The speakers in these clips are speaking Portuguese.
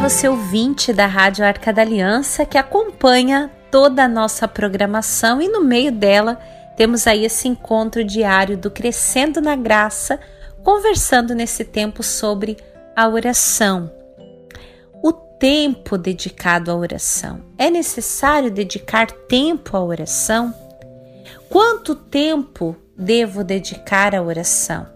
Você ouvinte da Rádio Arca da Aliança que acompanha toda a nossa programação e no meio dela temos aí esse encontro diário do Crescendo na Graça, conversando nesse tempo sobre a oração. O tempo dedicado à oração. É necessário dedicar tempo à oração? Quanto tempo devo dedicar à oração?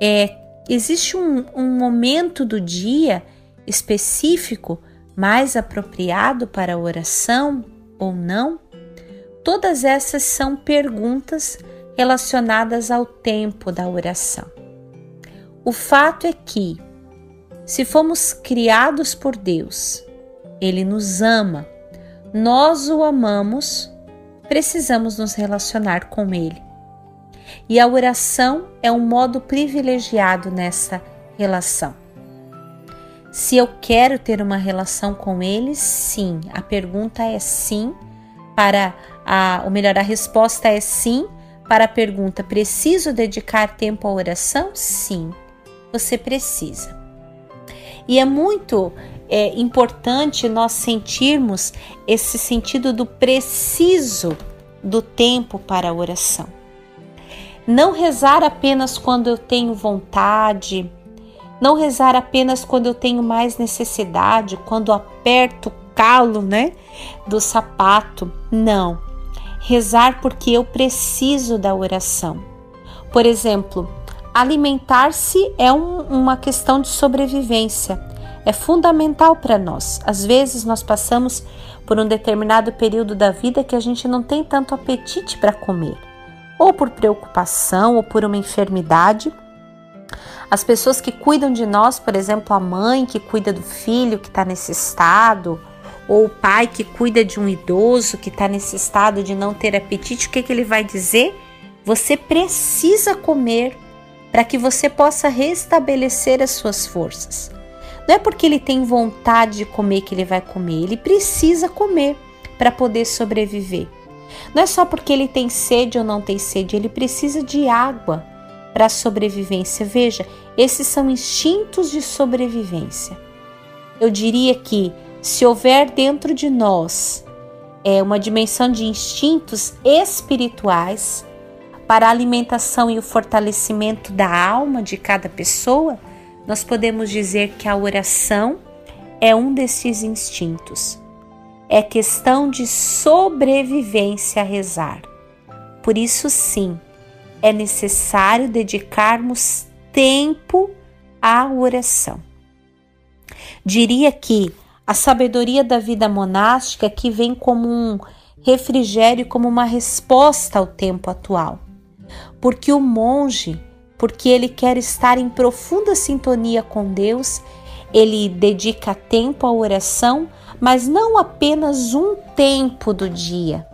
É, existe um, um momento do dia específico mais apropriado para a oração ou não? Todas essas são perguntas relacionadas ao tempo da oração. O fato é que, se fomos criados por Deus, Ele nos ama, nós o amamos, precisamos nos relacionar com Ele. E a oração é um modo privilegiado nessa relação. Se eu quero ter uma relação com ele, sim. A pergunta é sim. Para a, ou melhor, a resposta é sim. Para a pergunta, preciso dedicar tempo à oração? Sim, você precisa. E é muito é, importante nós sentirmos esse sentido do preciso do tempo para a oração. Não rezar apenas quando eu tenho vontade, não rezar apenas quando eu tenho mais necessidade, quando aperto o calo, né, do sapato. Não. Rezar porque eu preciso da oração. Por exemplo, alimentar-se é um, uma questão de sobrevivência. É fundamental para nós. Às vezes nós passamos por um determinado período da vida que a gente não tem tanto apetite para comer, ou por preocupação, ou por uma enfermidade as pessoas que cuidam de nós, por exemplo, a mãe que cuida do filho que está nesse estado, ou o pai que cuida de um idoso que está nesse estado de não ter apetite, o que, que ele vai dizer? Você precisa comer para que você possa restabelecer as suas forças. Não é porque ele tem vontade de comer que ele vai comer, ele precisa comer para poder sobreviver. Não é só porque ele tem sede ou não tem sede, ele precisa de água para a sobrevivência. Veja, esses são instintos de sobrevivência. Eu diria que se houver dentro de nós é uma dimensão de instintos espirituais para a alimentação e o fortalecimento da alma de cada pessoa, nós podemos dizer que a oração é um desses instintos. É questão de sobrevivência a rezar. Por isso, sim, é necessário dedicarmos tempo à oração. Diria que a sabedoria da vida monástica que vem como um refrigério, como uma resposta ao tempo atual. Porque o monge, porque ele quer estar em profunda sintonia com Deus, ele dedica tempo à oração, mas não apenas um tempo do dia,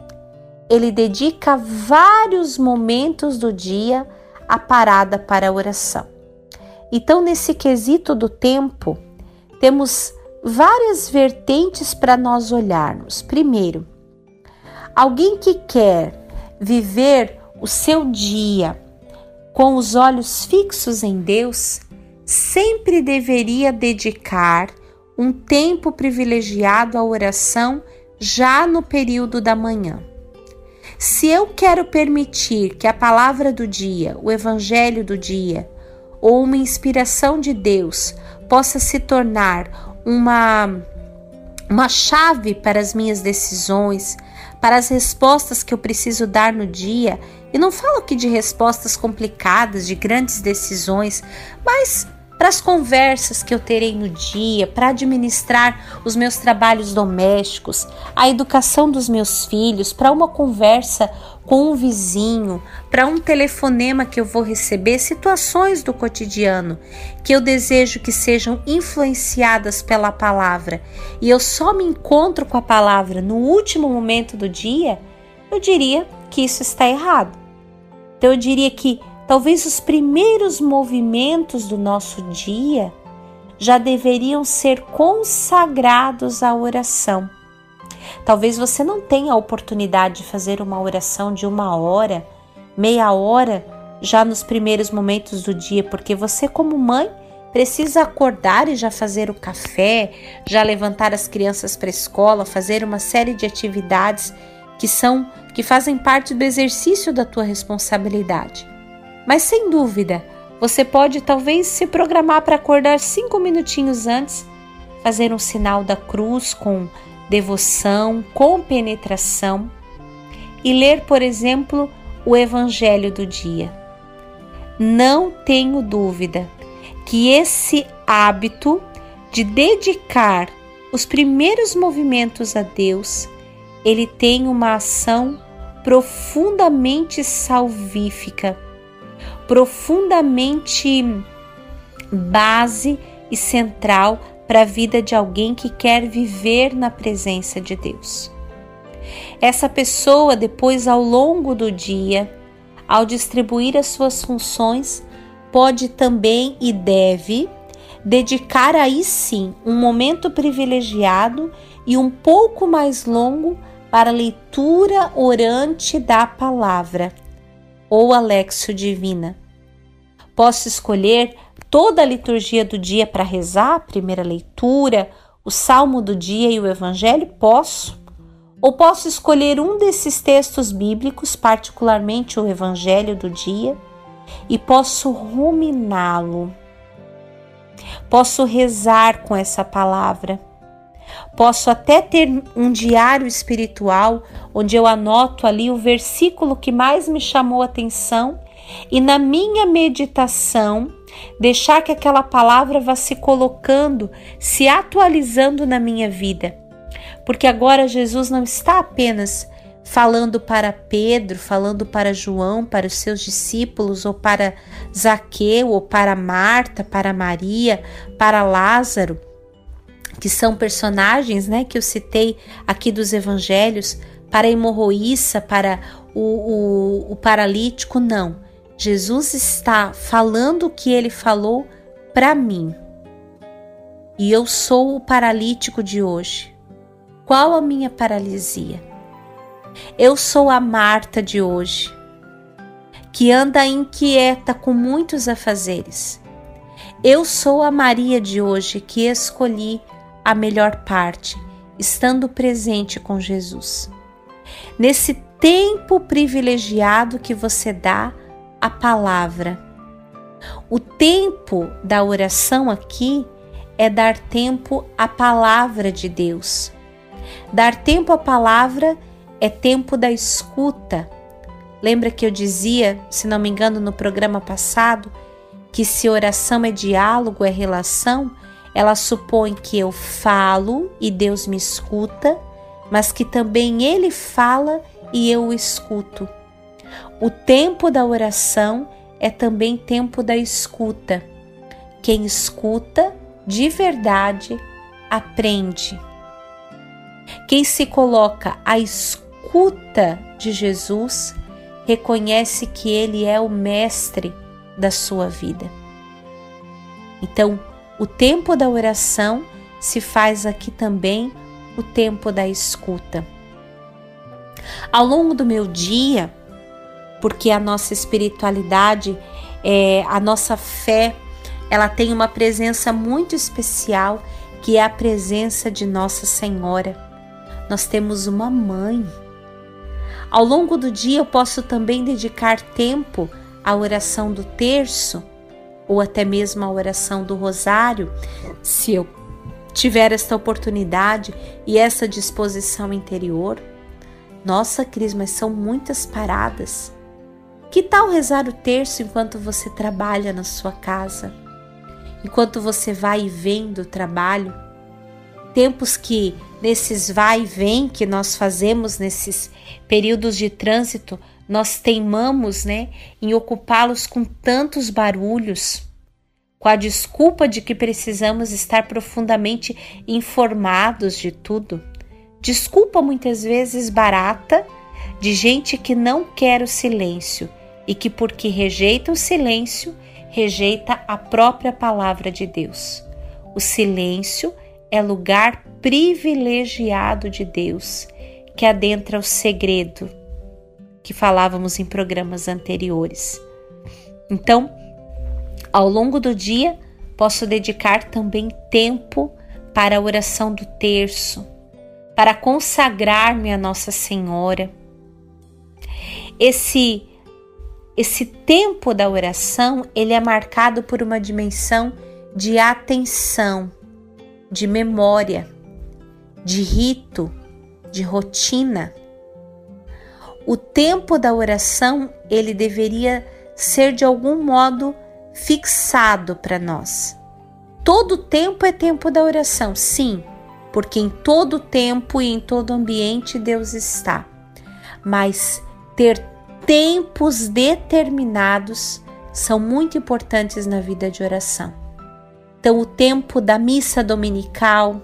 ele dedica vários momentos do dia à parada para a oração. Então, nesse quesito do tempo, temos várias vertentes para nós olharmos. Primeiro, alguém que quer viver o seu dia com os olhos fixos em Deus, sempre deveria dedicar um tempo privilegiado à oração já no período da manhã. Se eu quero permitir que a palavra do dia, o evangelho do dia, ou uma inspiração de Deus possa se tornar uma uma chave para as minhas decisões, para as respostas que eu preciso dar no dia. E não falo aqui de respostas complicadas, de grandes decisões, mas para as conversas que eu terei no dia, para administrar os meus trabalhos domésticos, a educação dos meus filhos, para uma conversa com um vizinho, para um telefonema que eu vou receber, situações do cotidiano que eu desejo que sejam influenciadas pela palavra e eu só me encontro com a palavra no último momento do dia, eu diria que isso está errado. Então eu diria que Talvez os primeiros movimentos do nosso dia já deveriam ser consagrados à oração. Talvez você não tenha a oportunidade de fazer uma oração de uma hora, meia hora, já nos primeiros momentos do dia, porque você, como mãe, precisa acordar e já fazer o café, já levantar as crianças para a escola, fazer uma série de atividades que são que fazem parte do exercício da tua responsabilidade. Mas sem dúvida, você pode talvez se programar para acordar cinco minutinhos antes, fazer um sinal da cruz com devoção, com penetração e ler, por exemplo, o Evangelho do dia. Não tenho dúvida que esse hábito de dedicar os primeiros movimentos a Deus, ele tem uma ação profundamente salvífica, profundamente base e central para a vida de alguém que quer viver na presença de Deus. Essa pessoa, depois, ao longo do dia, ao distribuir as suas funções, pode também e deve dedicar aí sim um momento privilegiado e um pouco mais longo para a leitura orante da palavra ou a Lexio Divina. Posso escolher toda a liturgia do dia para rezar, a primeira leitura, o salmo do dia e o evangelho? Posso. Ou posso escolher um desses textos bíblicos, particularmente o evangelho do dia? e posso ruminá-lo. Posso rezar com essa palavra. Posso até ter um diário espiritual onde eu anoto ali o versículo que mais me chamou a atenção e na minha meditação deixar que aquela palavra vá se colocando, se atualizando na minha vida. Porque agora Jesus não está apenas falando para Pedro, falando para João, para os seus discípulos, ou para Zaqueu, ou para Marta, para Maria, para Lázaro, que são personagens né, que eu citei aqui dos evangelhos, para a hemorroíça, para o, o, o paralítico, não. Jesus está falando o que ele falou para mim. E eu sou o paralítico de hoje. Qual a minha paralisia? Eu sou a Marta de hoje, que anda inquieta com muitos afazeres. Eu sou a Maria de hoje que escolhi a melhor parte, estando presente com Jesus. Nesse tempo privilegiado que você dá à palavra. O tempo da oração aqui é dar tempo à palavra de Deus. Dar tempo à palavra é tempo da escuta. Lembra que eu dizia, se não me engano, no programa passado, que se oração é diálogo, é relação, ela supõe que eu falo e Deus me escuta, mas que também Ele fala e eu o escuto. O tempo da oração é também tempo da escuta. Quem escuta de verdade aprende. Quem se coloca à escuta de Jesus, reconhece que Ele é o mestre da sua vida. Então, o tempo da oração se faz aqui também o tempo da escuta. Ao longo do meu dia, porque a nossa espiritualidade, é, a nossa fé, ela tem uma presença muito especial, que é a presença de Nossa Senhora. Nós temos uma mãe ao longo do dia eu posso também dedicar tempo à oração do terço ou até mesmo à oração do rosário, se eu tiver esta oportunidade e essa disposição interior. Nossa, Cris, mas são muitas paradas. Que tal rezar o terço enquanto você trabalha na sua casa? Enquanto você vai e vem do trabalho? Tempos que nesses vai e vem que nós fazemos nesses períodos de trânsito, nós teimamos, né, em ocupá-los com tantos barulhos, com a desculpa de que precisamos estar profundamente informados de tudo. Desculpa muitas vezes barata de gente que não quer o silêncio e que, porque rejeita o silêncio, rejeita a própria palavra de Deus. O silêncio é lugar privilegiado de Deus que adentra o segredo que falávamos em programas anteriores. Então, ao longo do dia, posso dedicar também tempo para a oração do terço, para consagrar-me a Nossa Senhora. Esse esse tempo da oração, ele é marcado por uma dimensão de atenção, de memória, de rito, de rotina. O tempo da oração, ele deveria ser de algum modo fixado para nós. Todo tempo é tempo da oração, sim, porque em todo tempo e em todo ambiente Deus está. Mas ter tempos determinados são muito importantes na vida de oração. Então, o tempo da missa dominical,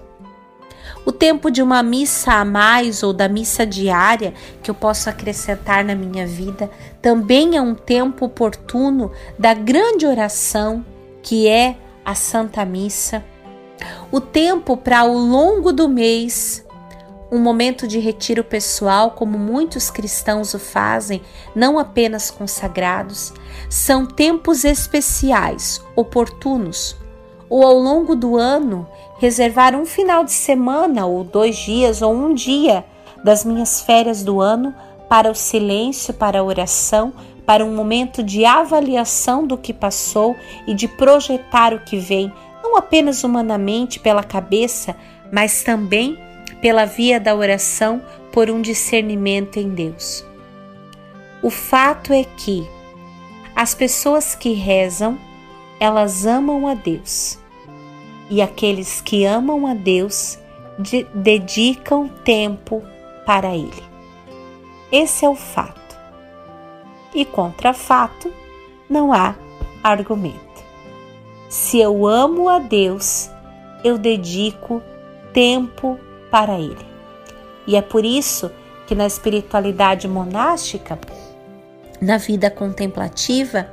o tempo de uma missa a mais ou da missa diária que eu posso acrescentar na minha vida, também é um tempo oportuno da grande oração que é a Santa Missa. O tempo para ao longo do mês um momento de retiro pessoal, como muitos cristãos o fazem, não apenas consagrados, são tempos especiais, oportunos, ou ao longo do ano reservar um final de semana, ou dois dias, ou um dia das minhas férias do ano para o silêncio, para a oração, para um momento de avaliação do que passou e de projetar o que vem, não apenas humanamente pela cabeça, mas também pela via da oração por um discernimento em Deus. O fato é que as pessoas que rezam, elas amam a Deus. E aqueles que amam a Deus de, dedicam tempo para Ele. Esse é o fato. E contra fato não há argumento. Se eu amo a Deus, eu dedico tempo para ele. E é por isso que na espiritualidade monástica, na vida contemplativa,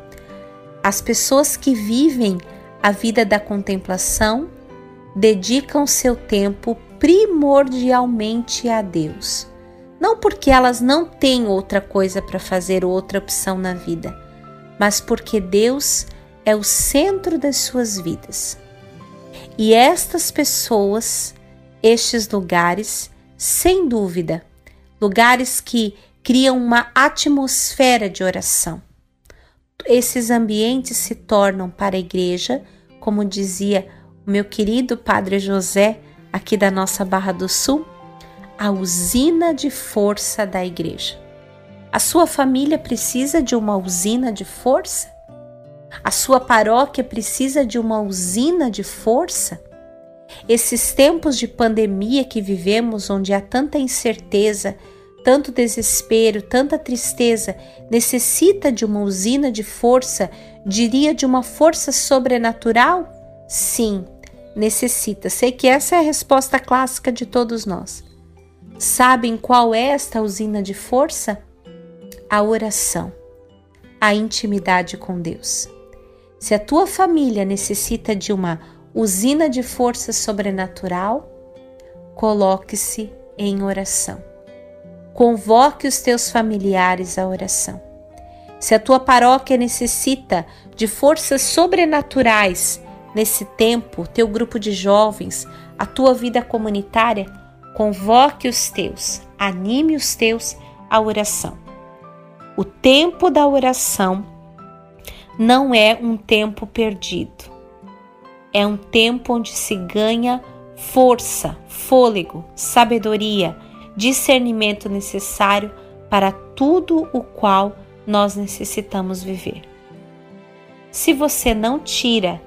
as pessoas que vivem a vida da contemplação dedicam seu tempo primordialmente a Deus. Não porque elas não têm outra coisa para fazer, outra opção na vida, mas porque Deus é o centro das suas vidas. E estas pessoas estes lugares, sem dúvida, lugares que criam uma atmosfera de oração. Esses ambientes se tornam para a igreja, como dizia o meu querido Padre José, aqui da nossa Barra do Sul, a usina de força da igreja. A sua família precisa de uma usina de força? A sua paróquia precisa de uma usina de força? Esses tempos de pandemia que vivemos, onde há tanta incerteza, tanto desespero, tanta tristeza, necessita de uma usina de força, diria de uma força sobrenatural? Sim, necessita. Sei que essa é a resposta clássica de todos nós. Sabem qual é esta usina de força? A oração, a intimidade com Deus. Se a tua família necessita de uma usina de força sobrenatural, coloque-se em oração. Convoque os teus familiares à oração. Se a tua paróquia necessita de forças sobrenaturais nesse tempo, teu grupo de jovens, a tua vida comunitária, convoque os teus, anime os teus à oração. O tempo da oração não é um tempo perdido é um tempo onde se ganha força, fôlego, sabedoria, discernimento necessário para tudo o qual nós necessitamos viver. Se você não tira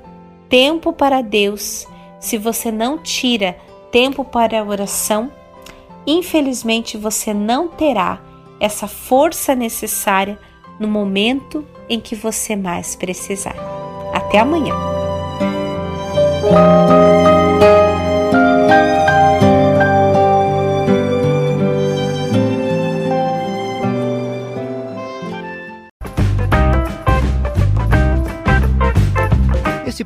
tempo para Deus, se você não tira tempo para a oração, infelizmente você não terá essa força necessária no momento em que você mais precisar. Até amanhã!